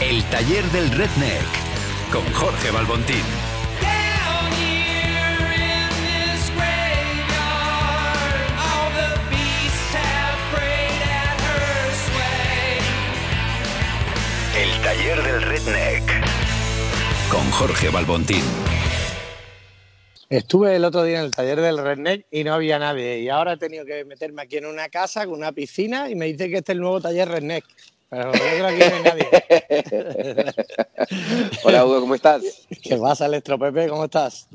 El taller del Redneck con Jorge Balbontín. El taller del Redneck con Jorge Balbontín. Estuve el otro día en el taller del Redneck y no había nadie. Y ahora he tenido que meterme aquí en una casa con una piscina y me dice que este es el nuevo taller Redneck. Pero yo creo que aquí no hay nadie. Hola Hugo, ¿cómo estás? ¿Qué pasa, Electro Pepe? ¿Cómo estás?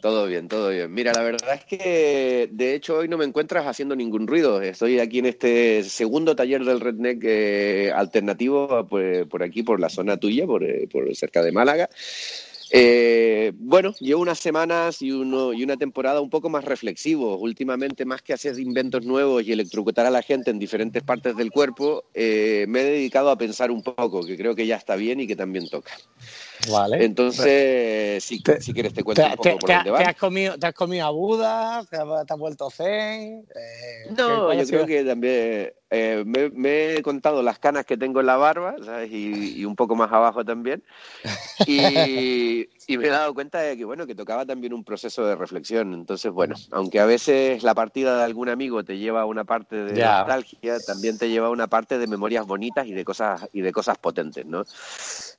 Todo bien, todo bien. Mira, la verdad es que de hecho hoy no me encuentras haciendo ningún ruido. Estoy aquí en este segundo taller del Redneck eh, alternativo pues, por aquí, por la zona tuya, por, eh, por cerca de Málaga. Eh, bueno, llevo unas semanas y, una temporada un poco más reflexivo. Últimamente, más que hacer inventos nuevos y electrocutar a la gente en diferentes partes del cuerpo, eh, me he dedicado a pensar un poco, que creo que ya está bien y que también toca. Vale. Entonces, si, Te- si quieres te cuento ¿Te, un poco te- por dónde va. te has comido, ¿Te has comido a Buda? ¿Te has, has vuelto zen? Eh, No, ¿cuál ha yo creo que también eh, me, me he contado las canas que tengo en la barba, ¿sabes? Y, y un poco más abajo también. Y, y me he dado cuenta de que, bueno, que tocaba también un proceso de reflexión. Entonces, bueno, aunque a veces la partida de algún amigo te lleva a una parte de nostalgia, también te lleva a una parte de memorias bonitas y de cosas y de cosas potentes, ¿no?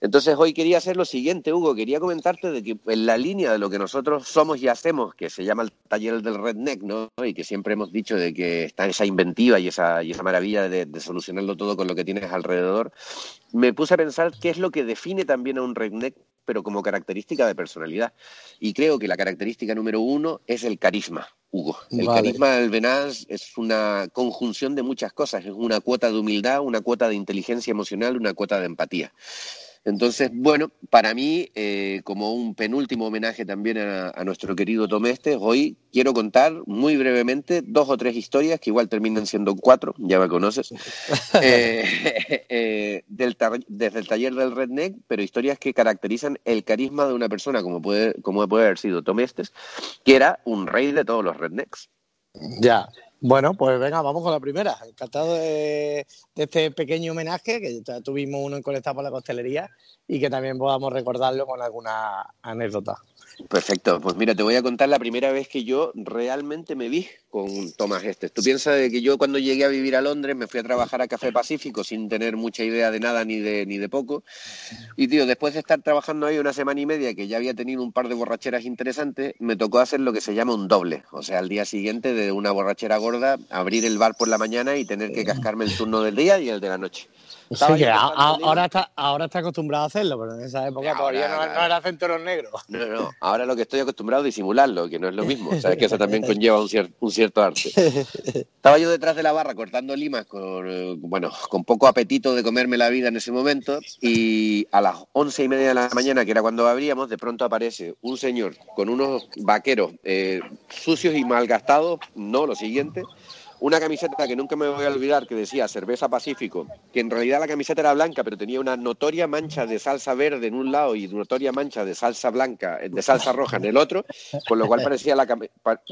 Entonces hoy quería hacer lo siguiente, Hugo, quería comentarte de que en la línea de lo que nosotros somos y hacemos, que se llama el taller del redneck, ¿no? Y que siempre hemos dicho de que está esa inventiva y esa, y esa maravilla de, de solucionarlo todo con lo que tienes alrededor, me puse a pensar qué es lo que define también a un redneck, pero como característica de personalidad. Y creo que la característica número uno es el carisma. Hugo. El Vale. carisma del Venaz es una conjunción de muchas cosas, es una cuota de humildad, una cuota de inteligencia emocional, una cuota de empatía. Entonces, bueno, para mí, eh, como un penúltimo homenaje también a, a nuestro querido Tomeste, hoy quiero contar muy brevemente dos o tres historias, que igual terminan siendo cuatro, ya me conoces, eh, eh, del desde el taller del Redneck, pero historias que caracterizan el carisma de una persona como puede, como puede haber sido Tomestes, que era un rey de todos los rednecks. Ya. Bueno, pues venga, vamos con la primera. Encantado de, de este pequeño homenaje, que ya tuvimos uno en Conectado por la Costelería y que también podamos recordarlo con alguna anécdota. Perfecto, pues mira, te voy a contar la primera vez que yo realmente me vi con Tomás Estes. Tú piensas de que yo cuando llegué a vivir a Londres me fui a trabajar a Café Pacífico sin tener mucha idea de nada ni de, ni de poco. Y tío, después de estar trabajando ahí una semana y media, que ya había tenido un par de borracheras interesantes, me tocó hacer lo que se llama un doble. O sea, al día siguiente de una borrachera gorda, abrir el bar por la mañana y tener que cascarme el turno del día y el de la noche. Sí, que a- a- ahora está, ahora está acostumbrado a hacerlo, pero en esa época Ahora, todavía no, no era centro negro. No, no, ahora lo que estoy acostumbrado es disimularlo, que no es lo mismo. Sabes que eso también conlleva un, cier- un cierto arte. Estaba yo detrás de la barra cortando limas con, eh, bueno, con poco apetito de comerme la vida en ese momento y a las once y media de la mañana, que era cuando abríamos, de pronto aparece un señor con unos vaqueros eh, sucios y malgastados, no, lo siguiente, una camiseta que nunca me voy a olvidar que decía Cerveza Pacífico, que en realidad la camiseta era blanca, pero tenía una notoria mancha de salsa verde en un lado y notoria mancha de salsa blanca, eh, de salsa roja en el otro, con lo cual parecía la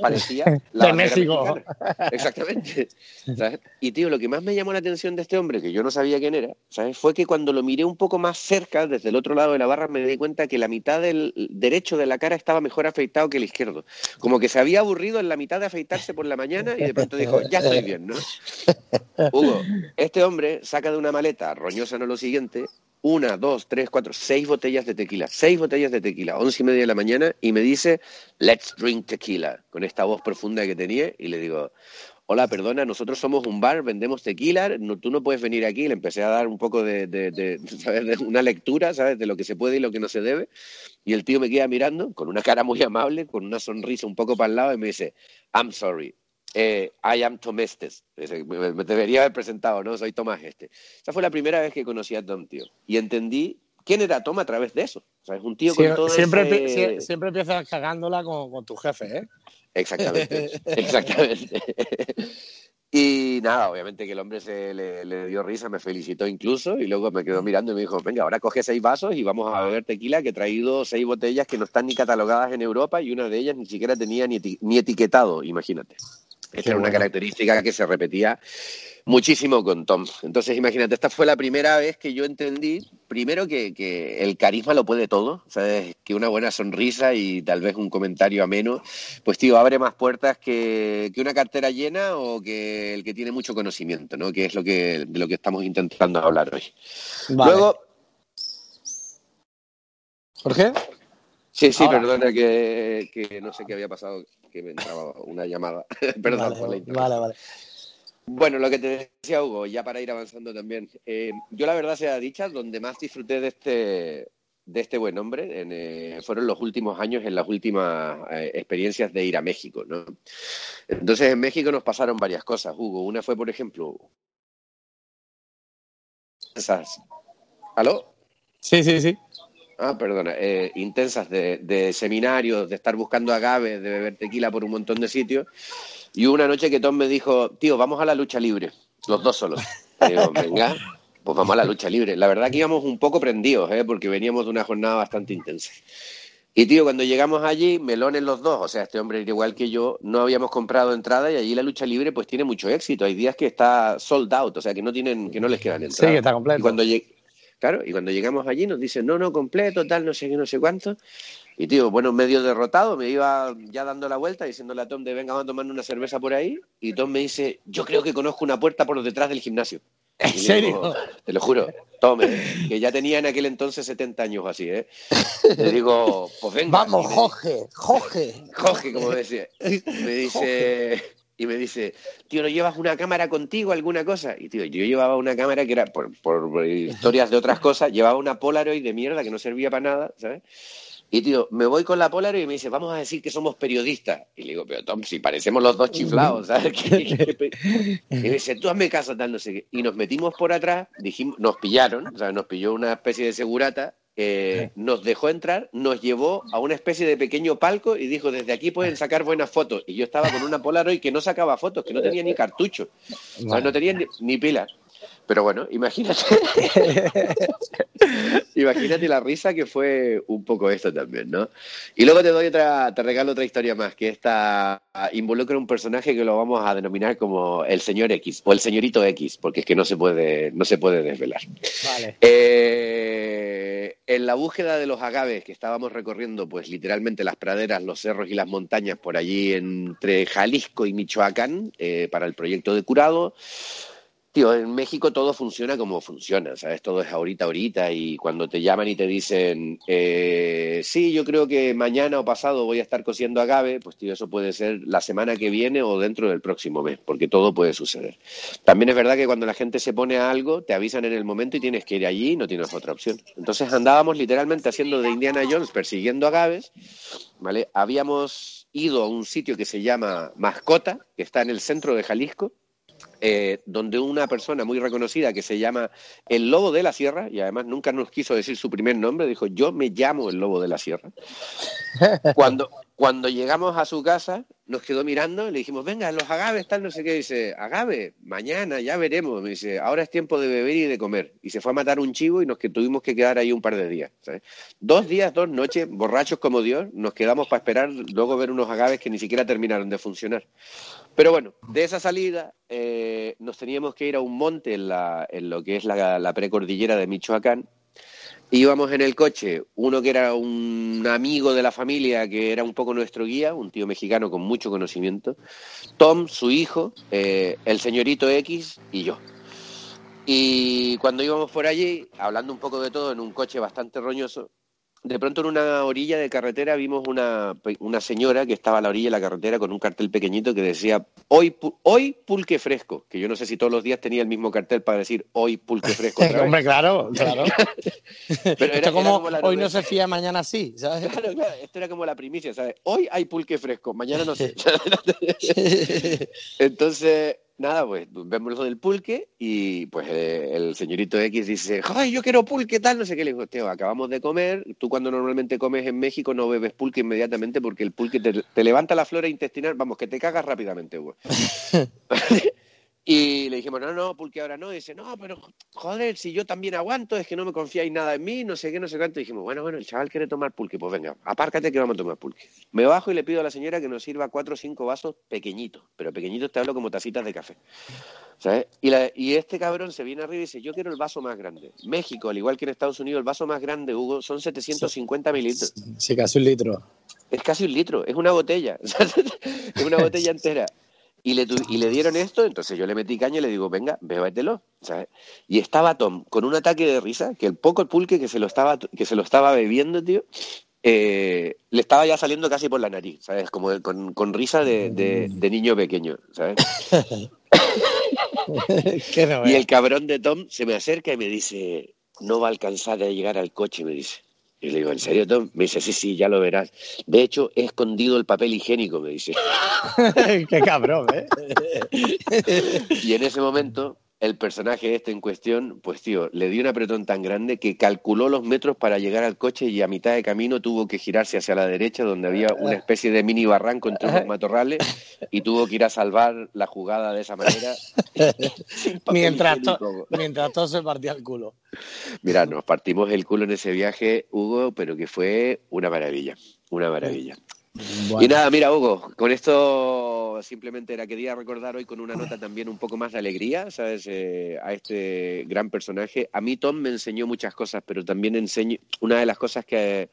parecía la De México. mexicana. Exactamente. ¿sabes? Y tío, lo que más me llamó la atención de este hombre, que yo no sabía quién era, ¿sabes? Fue que cuando lo miré un poco más cerca, desde el otro lado de la barra, me di cuenta que la mitad del derecho de la cara estaba mejor afeitado que el izquierdo. Como que se había aburrido en la mitad de afeitarse por la mañana y de pronto dijo, ya estoy bien, ¿no? Hugo, este hombre saca de una maleta, roñosa no lo siguiente, una, dos, tres, cuatro, seis botellas de tequila, seis botellas de tequila, once y media de la mañana, y me dice, let's drink tequila, con esta voz profunda que tenía, y le digo, hola, perdona, nosotros somos un bar, vendemos tequila, no, tú no puedes venir aquí, le empecé a dar un poco de, de, de, de una lectura, ¿sabes?, de lo que se puede y lo que no se debe, y el tío me queda mirando, con una cara muy amable, con una sonrisa un poco para el lado, y me dice, I'm sorry, eh, I am Tom Estes. Dice, Me, me debería haber presentado, ¿no? Soy Tomás este. Esa fue la primera vez que conocí a Tom, tío. Y entendí quién era Tom a través de eso. O sea, es un tío con todo siempre, ese- siempre empiezas cagándola con, con tu jefe, ¿eh? Exactamente, exactamente. Y nada, obviamente que el hombre se le, le dio risa, me felicitó incluso y luego me quedó mirando y me dijo, venga, ahora coge seis vasos y vamos a beber tequila, que he traído seis botellas que no están ni catalogadas en Europa y una de ellas ni siquiera tenía ni, eti- ni etiquetado, imagínate. Esta era una característica que se repetía muchísimo con Tom. Entonces, imagínate, esta fue la primera vez que yo entendí, primero, que, el carisma lo puede todo, ¿sabes? Que una buena sonrisa y tal vez un comentario ameno, pues, tío, abre más puertas que, una cartera llena o que el que tiene mucho conocimiento, ¿no? Que es lo que, de lo que estamos intentando hablar hoy. Luego... ¿Jorge? Sí, sí, perdona que, no sé qué había pasado, que me entraba una llamada. Perdón por la Vale, vale. Bueno, lo que te decía Hugo, ya para ir avanzando también. Eh, yo la verdad sea dicha, donde más disfruté de este, de este buen hombre eh, fueron los últimos años en las últimas eh, experiencias de ir a México, ¿no? Entonces en México nos pasaron varias cosas, Hugo. Una fue, por ejemplo, esas. ¿Aló? Sí, sí, sí. Ah, perdona, eh, intensas de, seminarios, de estar buscando agaves, de beber tequila por un montón de sitios. Y una noche que Tom me dijo, tío, vamos a la lucha libre, los dos solos. Y digo, venga, pues vamos a la lucha libre. La verdad que íbamos un poco prendidos, ¿eh? porque veníamos de una jornada bastante intensa. Y tío, cuando llegamos allí, melones los dos, o sea, este hombre igual que yo, no habíamos comprado entrada y allí la lucha libre pues tiene mucho éxito. Hay días que está sold out, o sea, que no tienen, que no les quedan entradas. Sí, está completo. Y cuando, Claro, y cuando llegamos allí nos dicen, no, no, completo, tal, no sé qué, no sé cuánto. Y tío, bueno, medio derrotado, me iba ya dando la vuelta diciéndole a Tom de venga, vamos a tomar una cerveza por ahí. Y Tom me dice, yo creo que conozco una puerta por detrás del gimnasio. ¿En serio? te lo juro, Tom, eh, que ya tenía en aquel entonces 70 años o así, ¿eh? Le digo, pues venga. Vamos, Jorge, Jorge. Jorge, como decía. Me dice, y me dice, tío, ¿no llevas una cámara contigo, alguna cosa? Y tío, yo llevaba una cámara que era, por, por historias de otras cosas, llevaba una Polaroid de mierda que no servía para nada, ¿sabes? Y tío, me voy con la Polaroid y me dice, vamos a decir que somos periodistas. Y le digo, pero Tom, si parecemos los dos chiflados, ¿sabes? y me dice, tú hazme caso, tal, no sé qué. Y nos metimos por atrás, dijimos, nos pillaron, o sea, nos pilló una especie de segurata eh, nos dejó entrar, nos llevó a una especie de pequeño palco y dijo, desde aquí pueden sacar buenas fotos. Y yo estaba con una Polaroid que no sacaba fotos, que no tenía ni cartucho, no tenía ni, ni pilas. Pero bueno, imagínate. imagínate la risa que fue un poco esto también, ¿no? Y luego te doy otra, te regalo otra historia más, que esta involucra un personaje que lo vamos a denominar como el señor X o el señorito X, porque es que no se puede, no se puede desvelar. Vale. Eh, en la búsqueda de los agaves que estábamos recorriendo, pues literalmente las praderas, los cerros y las montañas por allí entre Jalisco y Michoacán eh, para el proyecto de curado en México todo funciona como funciona, ¿sabes? Todo es ahorita, ahorita, y cuando te llaman y te dicen, eh, sí, yo creo que mañana o pasado voy a estar cosiendo agave, pues tío, eso puede ser la semana que viene o dentro del próximo mes, porque todo puede suceder. También es verdad que cuando la gente se pone a algo, te avisan en el momento y tienes que ir allí y no tienes otra opción. Entonces andábamos literalmente haciendo de Indiana Jones, persiguiendo agaves, ¿vale? Habíamos ido a un sitio que se llama Mascota, que está en el centro de Jalisco, eh, donde una persona muy reconocida que se llama el Lobo de la Sierra, y además nunca nos quiso decir su primer nombre, dijo, yo me llamo el Lobo de la Sierra. Cuando, cuando llegamos a su casa, nos quedó mirando, le dijimos, venga, los agaves, tal, no sé qué, dice, agave, mañana, ya veremos, me dice, ahora es tiempo de beber y de comer. Y se fue a matar un chivo y nos que tuvimos que quedar ahí un par de días. Dos días, dos noches, borrachos como Dios, nos quedamos para esperar luego ver unos agaves que ni siquiera terminaron de funcionar. Pero bueno, de esa salida eh, nos teníamos que ir a un monte en, lo que es la, la precordillera de Michoacán. Íbamos en el coche, uno que era un amigo de la familia, que era un poco nuestro guía, un tío mexicano con mucho conocimiento, Tom, su hijo, eh, el señorito X y yo. Y cuando íbamos por allí, hablando un poco de todo en un coche bastante roñoso, de pronto en una orilla de carretera vimos una, una, señora que estaba a la orilla de la carretera con un cartel pequeñito que decía hoy, hoy pulque fresco, que yo no sé si todos los días tenía el mismo cartel para decir hoy pulque fresco. Hombre, claro, claro. Pero era, como, hoy no se fía, mañana sí, ¿sabes? Claro, claro, esto era como la primicia, ¿sabes? Hoy hay pulque fresco, mañana no sé. Entonces, nada, pues vemos lo del pulque y pues eh, el señorito X dice, ¡ay, yo quiero pulque, tal! No sé qué. Le digo, Teo, acabamos de comer. Tú cuando normalmente comes en México no bebes pulque inmediatamente porque el pulque te, levanta la flora intestinal, vamos, que te cagas rápidamente, güey. Y le dijimos, no, no, Pulque ahora no. Y dice, no, pero joder, si yo también aguanto, es que no me confiáis nada en mí, no sé qué, no sé cuánto. Y dijimos, bueno, bueno, el chaval quiere tomar pulque, pues venga, apárcate que vamos a tomar pulque. Me bajo y le pido a la señora que nos sirva cuatro o cinco vasos pequeñitos, pero pequeñitos te hablo como tacitas de café. ¿Sabes? Y, la, y este cabrón se viene arriba y dice, yo quiero el vaso más grande. México, al igual que en Estados Unidos, el vaso más grande, Hugo, son 750 mililitros. Sí, casi un litro. Es casi un litro, es una botella, es una botella entera. Y le, y le dieron esto, entonces yo le metí caña y le digo, venga, bébetelo, ¿sabes? Y estaba Tom con un ataque de risa, que el poco pulque que se lo estaba, que se lo estaba bebiendo, tío, eh, le estaba ya saliendo casi por la nariz, ¿sabes? Como con, con risa de, de, de, niño pequeño, ¿sabes? y el cabrón de Tom se me acerca y me dice, no va a alcanzar a llegar al coche, me dice. Y le digo, ¿en serio, Tom? Me dice, sí, sí, ya lo verás. De hecho, he escondido el papel higiénico, me dice. Qué cabrón, ¿eh? y en ese momento, el personaje este en cuestión, pues tío, le dio un apretón tan grande que calculó los metros para llegar al coche y a mitad de camino tuvo que girarse hacia la derecha donde había una especie de mini barranco entre unos matorrales y tuvo que ir a salvar la jugada de esa manera. mientras, to mientras todo se partía el culo. Mira, nos partimos el culo en ese viaje, Hugo, pero que fue una maravilla, una maravilla. Bueno. Y nada, mira, Hugo, con esto simplemente era quería recordar hoy con una nota también un poco más de alegría, ¿sabes? Eh, a este gran personaje. A mí Tom me enseñó muchas cosas, pero también enseñó una de las cosas que,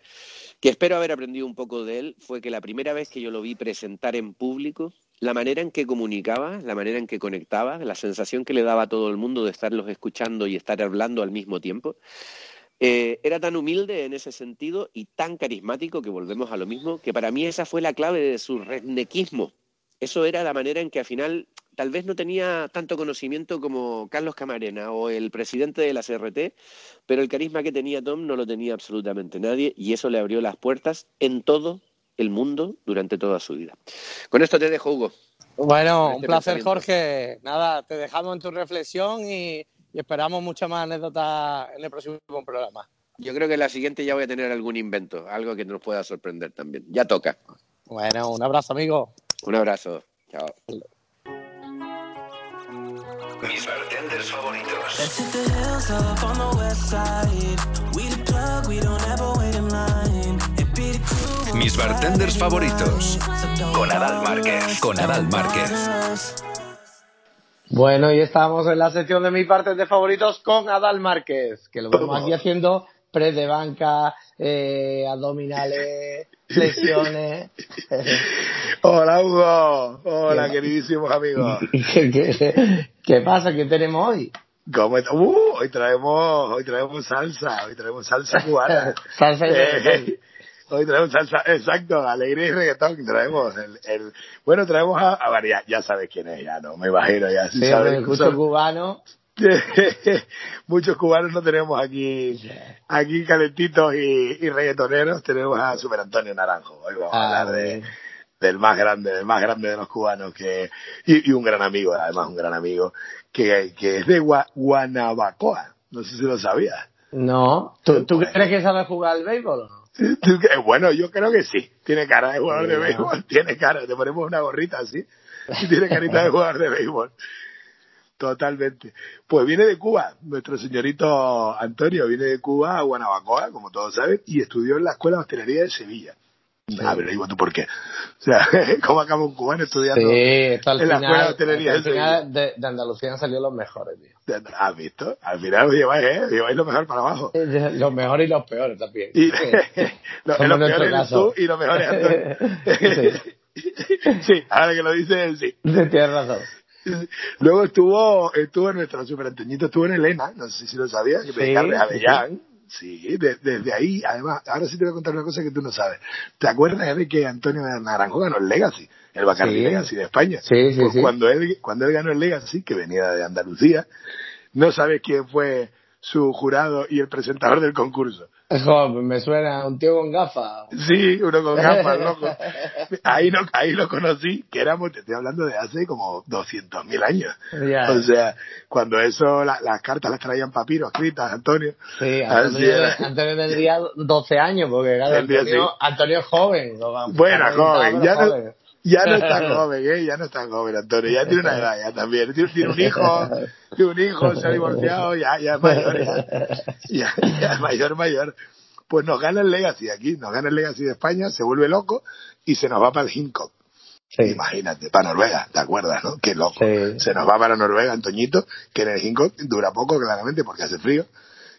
que espero haber aprendido un poco de él fue que la primera vez que yo lo vi presentar en público, la manera en que comunicaba, la manera en que conectaba, la sensación que le daba a todo el mundo de estarlos escuchando y estar hablando al mismo tiempo, eh, era tan humilde en ese sentido y tan carismático que volvemos a lo mismo, que para mí esa fue la clave de su rednequismo. Eso era la manera en que al final tal vez no tenía tanto conocimiento como Carlos Camarena o el presidente de la CRT, pero el carisma que tenía Tom no lo tenía absolutamente nadie y eso le abrió las puertas en todo el mundo durante toda su vida. Con esto te dejo, Hugo. Bueno, este un placer, Jorge. Nada, te dejamos en tu reflexión y y esperamos muchas más anécdotas en el próximo programa. Yo creo que en la siguiente ya voy a tener algún invento, algo que nos pueda sorprender también. Ya toca. Bueno, un abrazo, amigo. Un abrazo. Chao. Mis bartenders favoritos. Mis bartenders favoritos. Con Adal Márquez. Con Adal Márquez. Bueno, y estamos en la sección de mis partes de favoritos con Adal Márquez, que lo vamos aquí haciendo pre de banca, eh, abdominales, flexiones. Hola Hugo, hola queridísimos amigos. ¿Qué, qué, qué pasa? ¿Qué tenemos hoy? ¿Cómo está? Uh, hoy traemos, hoy traemos salsa, hoy traemos salsa cubana. salsa y eh, Hoy traemos salsa, exacto, alegría y reggaetón. Traemos el, el bueno, traemos a, a ver, ya, ya, sabes quién es, ya no, me imagino, ya. Sí, sabes, muchos cubanos. muchos cubanos no tenemos aquí, aquí calentitos y, y reggaetoneros. Tenemos a Super Antonio Naranjo. Hoy vamos ah, a hablar de, del más grande, del más grande de los cubanos que, y, y un gran amigo, además un gran amigo, que, que es de Gua, Guanabacoa. No sé si lo sabías. No. ¿Tú, ¿tú crees que sabe jugar al béisbol o no? Bueno, yo creo que sí. Tiene cara de jugador de béisbol. Tiene cara. Te ponemos una gorrita así. Y tiene carita de jugador de béisbol. Totalmente. Pues viene de Cuba. Nuestro señorito Antonio viene de Cuba a Guanabacoa, como todos saben, y estudió en la Escuela de Hostelería de Sevilla. Sí. Ah, pero digo tú por qué. O sea, ¿cómo acaba un cubano estudiando sí, esto al en final, la escuela de hostelería al final de, de, Andalucía han salido los mejores, tío. ¿Has visto? Al final lleváis, ¿eh? Lleváis lo mejor para abajo. Los mejores y los peores también. Y, lo, los peores eres tú y los mejores Antonio. sí. sí, ahora que lo dices, sí. Tienes razón. Luego estuvo, estuvo en nuestro superantoñito, estuvo en Elena, no sé si lo sabías, que Sí, me de Avellán. Sí. De- desde ahí, además, ahora sí te voy a contar una cosa que tú no sabes. ¿Te acuerdas de que Antonio Naranjo ganó el Legacy, el Bacardi Sí. Legacy de España? Sí, sí, Pues sí. cuando él, cuando él ganó el Legacy, que venía de Andalucía, no sabes quién fue su jurado y el presentador del concurso. Jo, me suena un tío con gafas. Sí, uno con gafas, loco. Ahí, no, ahí lo conocí, que éramos, te estoy hablando de hace como 200.000 años. O sea, cuando eso, la- las cartas las traían papiros escritas, Antonio. Sí, Antonio. Antonio tendría 12 años, porque claro, Antonio. Antonio es joven. ¿no? Bueno, joven, ya no-. Ya no está joven, ¿eh? Ya no está joven, Antonio. Ya tiene una edad, ya también. Tiene, tiene un hijo, tiene un hijo, se ha divorciado, ya, ya es mayor, ya. Ya, mayor, mayor. Pues nos gana el Legacy aquí, nos gana el Legacy de España, se vuelve loco y se nos va para el Hincock. Sí. Imagínate, para Noruega, ¿te acuerdas, no? Qué loco. Sí. Se nos va para Noruega, Antoñito, que en el Hincock dura poco, claramente, porque hace frío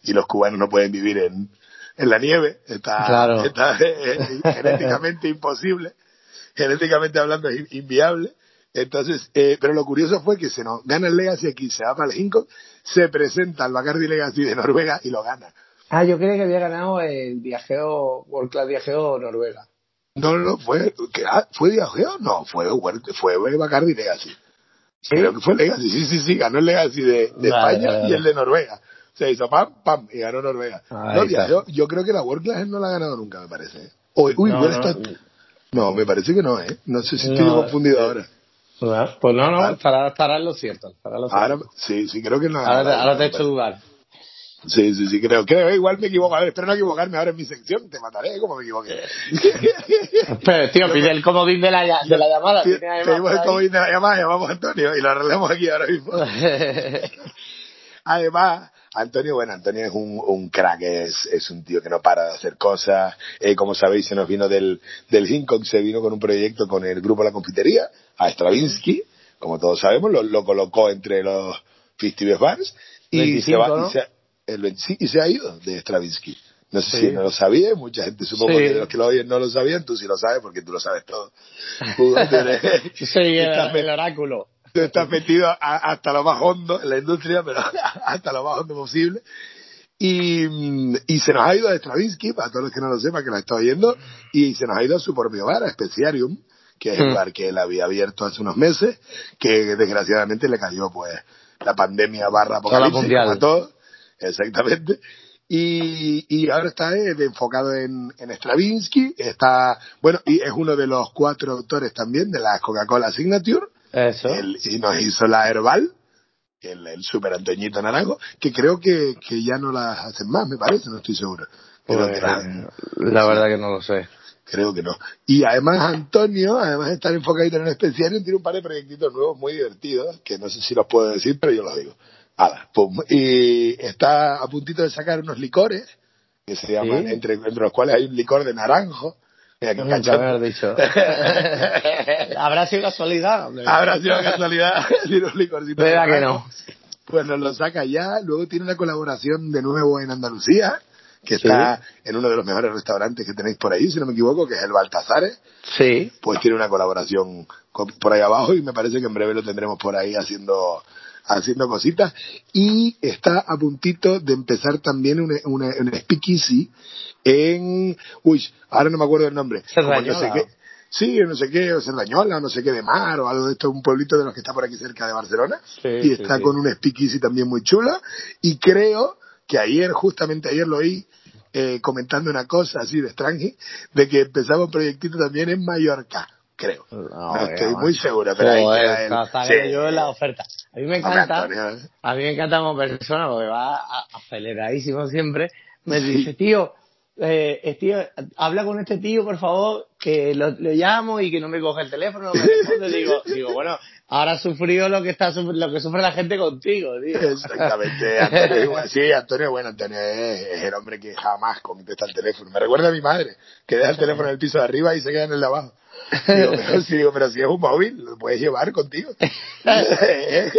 y los cubanos no pueden vivir en, en la nieve. Está, Claro. está eh, genéticamente imposible. Genéticamente hablando es in- inviable. Entonces, eh, pero lo curioso fue que se nos gana el Legacy aquí, se va para el Hincock, se presenta al Bacardi Legacy de Noruega y lo gana. Ah, yo creía que había ganado el viajeo, World Class Viajeo Noruega. No, no, fue, que, ah, ¿fue Diageo? No, fue, fue Bacardi Legacy. Creo que fue Legacy, sí, sí, sí, ganó el Legacy de, de Vale, España vale, y el de Noruega. Se hizo pam, pam, y ganó Noruega. No, yo creo que la World Class no la ha ganado nunca, me parece. ¿eh? Uy, uy, No, no. No, me parece que no, ¿eh? No sé si estoy No, confundido eh, ahora. Ah, Pues no, no, Ah. estará, estará en lo cierto. Estará en lo cierto. Ahora, sí, sí, creo que no. ahora, te, ganado, ahora te he hecho dudar. Sí, sí, sí, creo, creo, igual me equivoco. A ver, espero no equivocarme ahora en mi sección, te mataré como me equivoqué. Pero, tío, pide el comodín de la, de la llamada. Además Pedimos el comodín de la llamada, llamamos a Antonio y lo arreglamos aquí ahora mismo. Además, Antonio, bueno, Antonio es un, un crack, es, es un tío que no para de hacer cosas. Eh, como sabéis, se nos vino del, del Hincock, se vino con un proyecto con el grupo La Confitería, a Stravinsky, como todos sabemos, lo, lo colocó entre los 50 Best Bands y, 25, se va, ¿no? y, se, el 25 y se ha ido de Stravinsky. No sé Sí. si no lo sabía, mucha gente supongo Sí. que los que lo oyen no lo sabían, tú sí lo sabes porque tú lo sabes todo. Tú tienes- Sí, el oráculo. Estás metido a- hasta lo más hondo en la industria, pero hasta lo más hondo posible. Y, mm, y se nos ha ido a Stravinsky, para todos los que no lo sepan, que lo está oyendo, y se nos ha ido a su propio bar, a Speciarium, que es el bar que él había abierto hace unos meses, que desgraciadamente le cayó pues la pandemia barra apocalipsis, a todos, exactamente. Y, y ahora está eh, enfocado en, en Stravinsky, está, bueno, y es uno de los cuatro autores también de la Coca-Cola Signature, Eso. él- y nos hizo la Herbal, el, el super Antoñito Naranjo, que creo que, que ya no las hacen más, me parece, no estoy seguro. Creo, Pues, que, la- la verdad que no lo sé. creo que no. Y además Antonio, además de estar enfocadito en el especial, tiene un par de proyectitos nuevos muy divertidos, que no sé si los puedo decir, pero yo los digo. Ala, pum. Y está a puntito de sacar unos licores, que se llaman, ¿Sí? entre, entre los cuales hay un licor de naranjo. Nunca has dicho. Habrá sido casualidad. hombre. Habrá sido casualidad, ¿Verdad que no? Pues nos lo saca ya. Luego tiene una colaboración de nuevo en Andalucía, que Sí. está en uno de los mejores restaurantes que tenéis por ahí, si no me equivoco, que es el Baltazares. Sí. Pues tiene una colaboración por ahí abajo y me parece que en breve lo tendremos por ahí haciendo haciendo cositas. Y está a puntito de empezar también un, un, un speakeasy en... Uy, ahora no me acuerdo el nombre. Como no sé Cerdañola. qué. Sí, no sé qué, o Cerdañola, no sé qué de mar, o algo de esto, un pueblito de los que está por aquí cerca de Barcelona Sí, y sí, está sí. con un speakeasy también muy chulo. Y creo que ayer, justamente ayer lo oí eh, comentando una cosa así de Strange, de que empezaba un proyectito también en Mallorca, creo. No, estoy muy seguro, pero ahí Joder, queda él. Sí. yo en la oferta. A mí me encanta, Antonio, ¿eh? a mí me encanta como persona porque va aceleradísimo siempre. Me Sí. dice, tío, eh, tío, habla con este tío, por favor, que lo, lo llamo y que no me coge el teléfono, no me responde. digo, digo, bueno, ahora has sufrido lo que está lo que sufre la gente contigo, tío. Exactamente, Antonio es igual. Sí, Antonio, bueno, Antonio es el hombre que jamás contesta el teléfono. Me recuerda a mi madre, que deja el teléfono en el piso de arriba y se queda en el de abajo. Digo, pero, sí, digo, pero si es un móvil, lo puedes llevar contigo.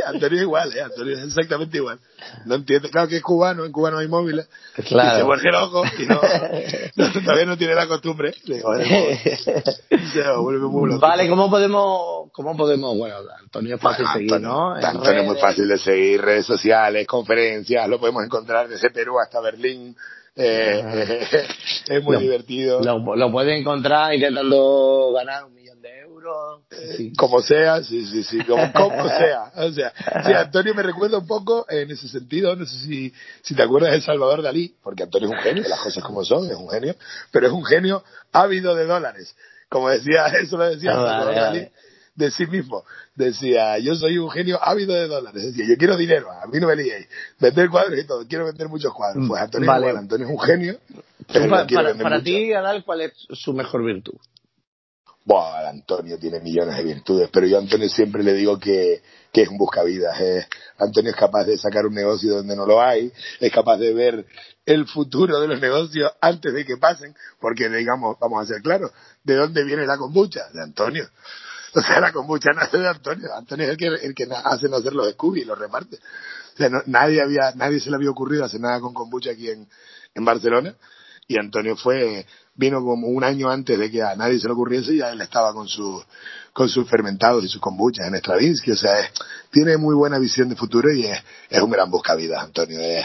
Antonio es igual, ¿eh? Antonio es exactamente igual. No entiende, claro que es cubano, en Cuba no hay móviles. Claro. Y se vuelve loco y no, no, todavía no tiene la costumbre. Digo, "Vale, se vuelve muy loco. Vale, ¿cómo podemos, cómo podemos, bueno, Antonio es fácil Bueno, seguir, Antonio, ¿no? Antonio es muy fácil de seguir, redes sociales, conferencias, lo podemos encontrar desde Perú hasta Berlín. Eh, es muy Lo- divertido. Lo, lo puede encontrar intentando ganar un millón de euros. Sí. Como sea, sí, sí, sí, como, como sea. O sea, sí, Antonio me recuerda un poco en ese sentido, no sé si, si te acuerdas de Salvador Dalí, porque Antonio es un genio, las cosas como son, es un genio, pero es un genio ávido de dólares. Como decía, eso lo decía Ah, Salvador vale. Dalí de sí mismo. Decía, yo soy un genio ávido de dólares. Decía, yo quiero dinero, a mí no me liéis. Vender cuadros y todo, quiero vender muchos cuadros. Pues Antonio, Vale. es igual, Antonio es un genio. Pero para para ti, Adal, ¿cuál es su mejor virtud? Buah, Antonio tiene millones de virtudes, pero yo a Antonio siempre le digo que, que es un buscavidas. Eh. Antonio es capaz de sacar un negocio donde no lo hay, es capaz de ver el futuro de los negocios antes de que pasen, porque digamos, vamos a ser claros, ¿de dónde viene la kombucha? De Antonio. O sea, la kombucha nace de Antonio. Antonio es el que, el que hace nacer los Scooby y los reparte. O sea, nadie había, nadie se le había ocurrido hacer nada con kombucha aquí en, en Barcelona. Y Antonio fue, vino como un año antes de que a nadie se le ocurriese y ya él estaba con sus, con sus fermentados y sus kombuchas en Stravinsky. O sea, tiene muy buena visión de futuro y es, es un gran buscavidas, Antonio. Es,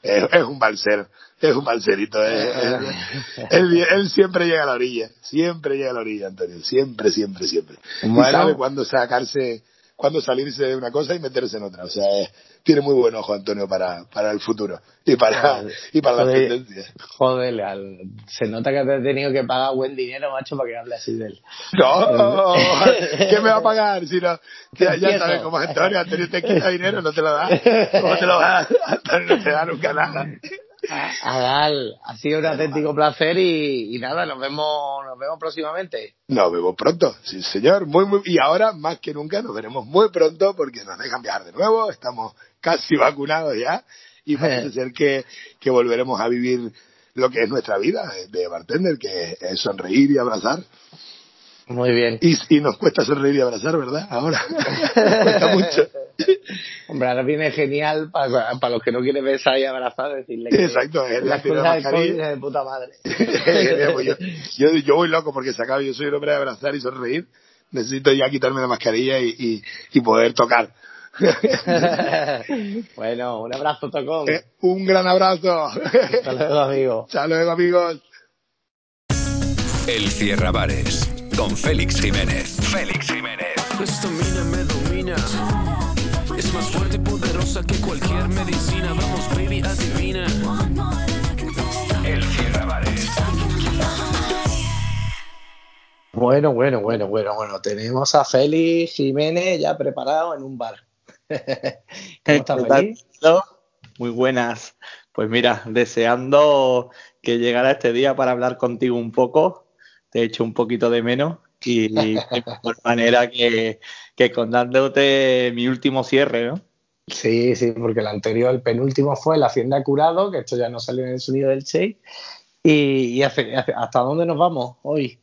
es, un balser, es un balserito. él, él, siempre llega a la orilla, siempre llega a la orilla, Antonio. Siempre, siempre, siempre. Y sabe cuándo sacarse, cuándo salirse de una cosa y meterse en otra. O sea, tiene muy buen ojo Antonio para, para el futuro y para, y para las tendencias. Joder, se nota que te has tenido que pagar buen dinero, macho, para que hable así de él. No, ¿qué me va a pagar? Si no, ya, ya sabes cómo es Antonio, Antonio te quita dinero, no te lo da. ¿Cómo te lo da? Antonio no te da nunca nada. Adal, ha sido un auténtico placer y, y, nada, nos vemos, nos vemos próximamente. Nos vemos pronto, sí señor, muy, muy, y ahora más que nunca nos veremos muy pronto porque nos dejan viajar de nuevo, estamos casi vacunados ya y parece ser que, que volveremos a vivir lo que es nuestra vida de bartender, que es sonreír y abrazar. Muy bien. Y, y nos cuesta sonreír y abrazar, ¿verdad? Ahora. cuesta mucho. Hombre, ahora viene genial para, para los que no quieren besar y abrazar, decirle que Exacto, es la cosa de puta madre. yo, yo, voy loco porque se acaba, yo soy el hombre de abrazar y sonreír. Necesito ya quitarme la mascarilla y, y, y poder tocar. bueno, un abrazo, Tocón. Eh, un gran abrazo. Hasta luego, amigo. Hasta luego, amigos. El Cierra Bares con Félix Jiménez. Félix Jiménez. Esta mina me domina. Es más fuerte y poderosa que cualquier medicina. Vamos, baby, adivina. El Cierra Bares. Bueno, bueno, bueno, bueno, bueno. Tenemos a Félix Jiménez ya preparado en un bar. ¿Cómo estás, Félix? Muy buenas. Pues mira, deseando que llegara este día para hablar contigo un poco te he hecho un poquito de menos y de mejor manera que, que dándote mi último cierre, ¿no? Sí, sí, porque el anterior, el penúltimo fue la Hacienda Curado, que esto ya no salió en el sonido del Che. ¿Y, y hasta dónde nos vamos hoy?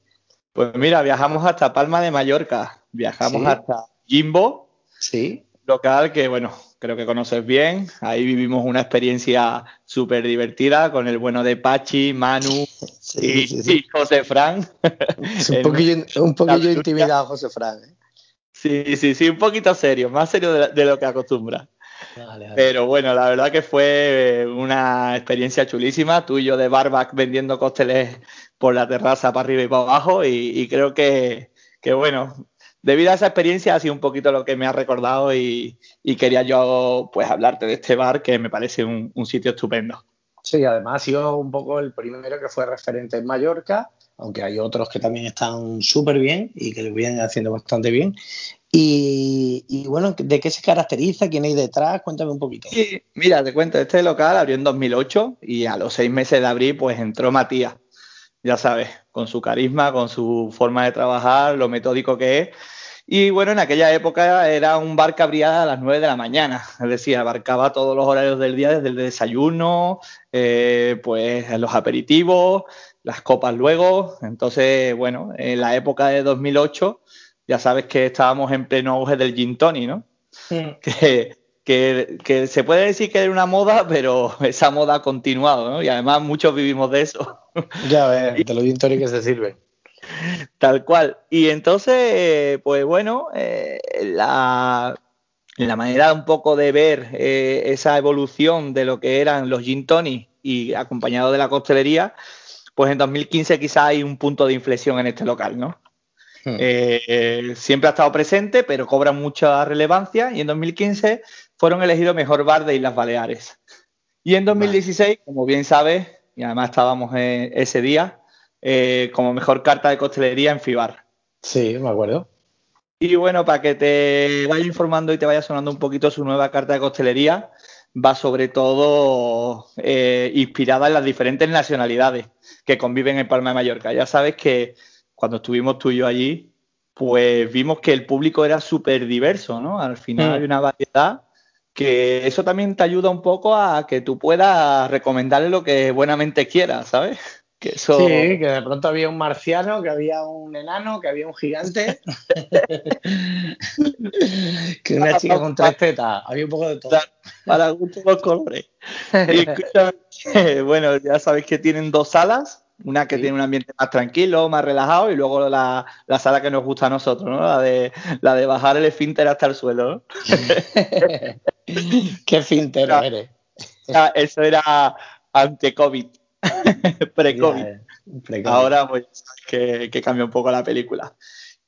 Pues mira, viajamos hasta Palma de Mallorca, viajamos hasta Jimbo, sí. local que, bueno, creo que conoces bien. Ahí vivimos una experiencia súper divertida con el bueno de Pachi, Manu y, José Fran. un poquillo, un poquillo intimidado José Fran. ¿eh? Sí, sí, sí, un poquito serio, más serio de, lo que acostumbra. Pero bueno, la verdad que fue una experiencia chulísima. Tú y yo de barback vendiendo cócteles por la terraza para arriba y para abajo. Y, creo que, que, bueno, debido a esa experiencia ha sido un poquito lo que me ha recordado y, quería yo pues hablarte de este bar que me parece un, sitio estupendo. Sí, además ha sido un poco el primero que fue referente en Mallorca, aunque hay otros que también están súper bien y que lo vienen haciendo bastante bien. Y, bueno, ¿de qué se caracteriza? ¿Quién hay detrás? Cuéntame un poquito. mira, te cuento, este local abrió en 2008 y a los seis meses de abrir pues entró Matías ya sabes, con su carisma, con su forma de trabajar, lo metódico que es. Y bueno, en aquella época era un bar que abría a las 9 de la mañana, es decir, abarcaba todos los horarios del día, desde el desayuno, eh, pues los aperitivos, las copas luego. Entonces, bueno, en la época de 2008, ya sabes que estábamos en pleno auge del gin tonic, ¿no? Que, que, que, se puede decir que era una moda, pero esa moda ha continuado, ¿no? Y además muchos vivimos de eso. Ya ves, de los gin que se sirve. Tal cual. Y entonces, pues bueno, eh, la, la, manera un poco de ver eh, esa evolución de lo que eran los gin tonic y acompañado de la costelería, pues en 2015 quizá hay un punto de inflexión en este local, ¿no? Hmm. Eh, siempre ha estado presente, pero cobra mucha relevancia y en 2015 fueron elegidos mejor bar de Islas Baleares. Y en 2016, como bien sabes, y además estábamos ese día, eh, como mejor carta de costelería en FIBAR. Sí, me acuerdo. Y bueno, para que te vaya informando y te vaya sonando un poquito su nueva carta de costelería, va sobre todo eh, inspirada en las diferentes nacionalidades que conviven en Palma de Mallorca. Ya sabes que cuando estuvimos tú y yo allí, pues vimos que el público era súper diverso, ¿no? Al final Mm. hay una variedad que eso también te ayuda un poco a que tú puedas recomendarle lo que buenamente quieras, ¿sabes? Que eso... Sí, que de pronto había un marciano, que había un enano, que había un gigante. que una chica con tres tetas. Había un poco de todo. para gustos los colores. Y escúchame, bueno, ya sabéis que tienen dos salas, una que Sí. tiene un ambiente más tranquilo, más relajado, y luego la, la sala que nos gusta a nosotros, ¿no? La de, la de bajar el esfínter hasta el suelo, ¿no? Qué Ah. eres. Eso era ante-COVID, pre-COVID. Ahora pues que, que cambia un poco la película.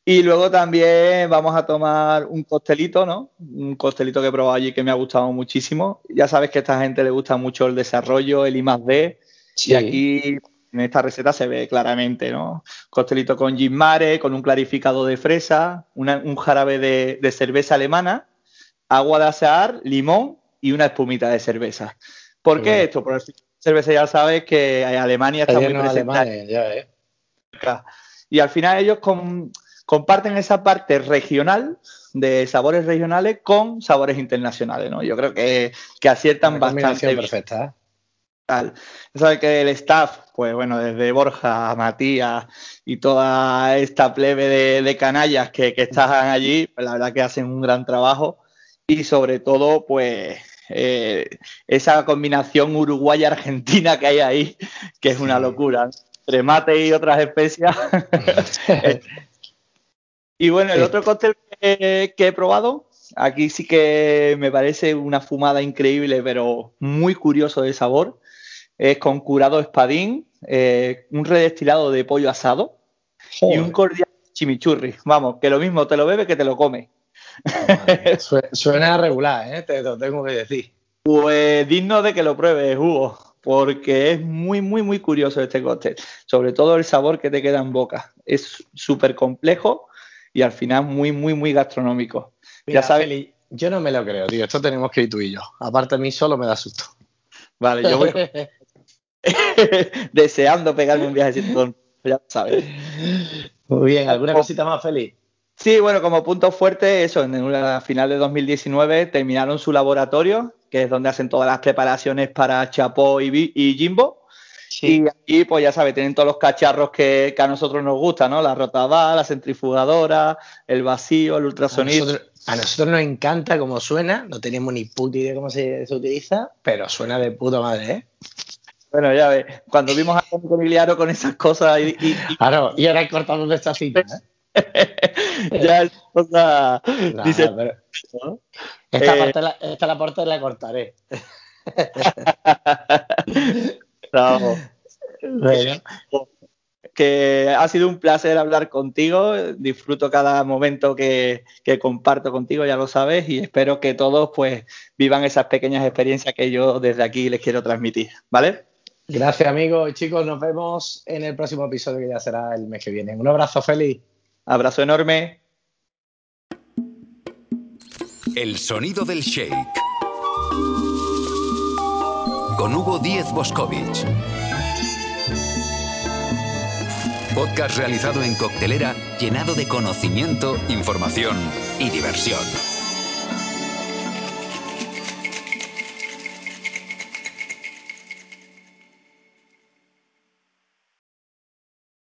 Y luego también vamos a tomar un costelito, ¿no? Un costelito que he probado allí que me ha gustado muchísimo. Ya sabes que a esta gente le gusta mucho el desarrollo, el I más D. Sí. Y aquí en esta receta se ve claramente, ¿no? Costelito con gin mare, con un clarificado de fresa, una- un jarabe de, de cerveza alemana, agua de asear, limón y una espumita de cerveza. ¿Por Qué esto? Porque el cerveza ya sabes que Alemania está muy presente alemanes, ya. Y al final ellos com- comparten esa parte regional de sabores regionales con sabores internacionales, ¿no? Yo creo que, que aciertan Una bastante perfecta. ¿eh? Tal. Sabes que el staff, pues bueno, desde Borja, Matías y toda esta plebe de, de canallas que, que están allí, pues la verdad que hacen un gran trabajo y sobre todo, pues eh, esa combinación uruguaya-argentina que hay ahí, que es una locura. Entre mate y otras especias. y bueno, el Sí. otro cóctel que, que he probado, aquí sí que me parece una fumada increíble, pero muy curioso de sabor. Es con curado espadín, eh, un redestilado de pollo asado y un cordial chimichurri. Vamos, que lo mismo te lo bebe que te lo come. Suena regular, ¿eh? te lo tengo que decir. Pues digno de que lo pruebes, Hugo, porque es muy, muy, muy curioso este cóctel. Sobre todo el sabor que te queda en boca. Es súper complejo y al final muy, muy, muy gastronómico. Mira, ya sabes, Feli, yo no me lo creo, tío. Esto tenemos que ir tú y yo. Aparte, a mí solo me da susto. vale, yo voy deseando pegarme un viajecito con, ya sabes. Muy bien, ¿alguna cosita más, Feli? Sí, bueno, como punto fuerte, eso, en la final de 2019 terminaron su laboratorio, que es donde hacen todas las preparaciones para Chapó y, y Jimbo. Y aquí, pues ya sabes, tienen todos los cacharros que, que a nosotros nos gustan, ¿no? La rotabá, la centrifugadora, el vacío, el A ultrasonido. nosotros, a nosotros nos encanta cómo suena, no tenemos ni puta idea cómo se, se utiliza, pero suena de puta madre, ¿eh? Bueno, ya ves, cuando vimos a Miliaro con esas cosas y, y- Claro, y ahora cortamos de esta cita, ¿eh? ya es cosa, Nah, dice, pero ¿no? esta, Eh, parte la, esta la parte la cortaré. Bravo. Bueno, que ha sido un placer hablar contigo. Disfruto cada momento que, que comparto contigo, ya lo sabes, y espero que todos pues vivan esas pequeñas experiencias que yo desde aquí les quiero transmitir, ¿vale? gracias amigos y chicos, nos vemos en el próximo episodio que ya será el mes que viene. Un abrazo feliz. Abrazo enorme. El sonido del shake. Con Hugo Díez Boscovich. Podcast realizado en coctelera, llenado de conocimiento, información y diversión.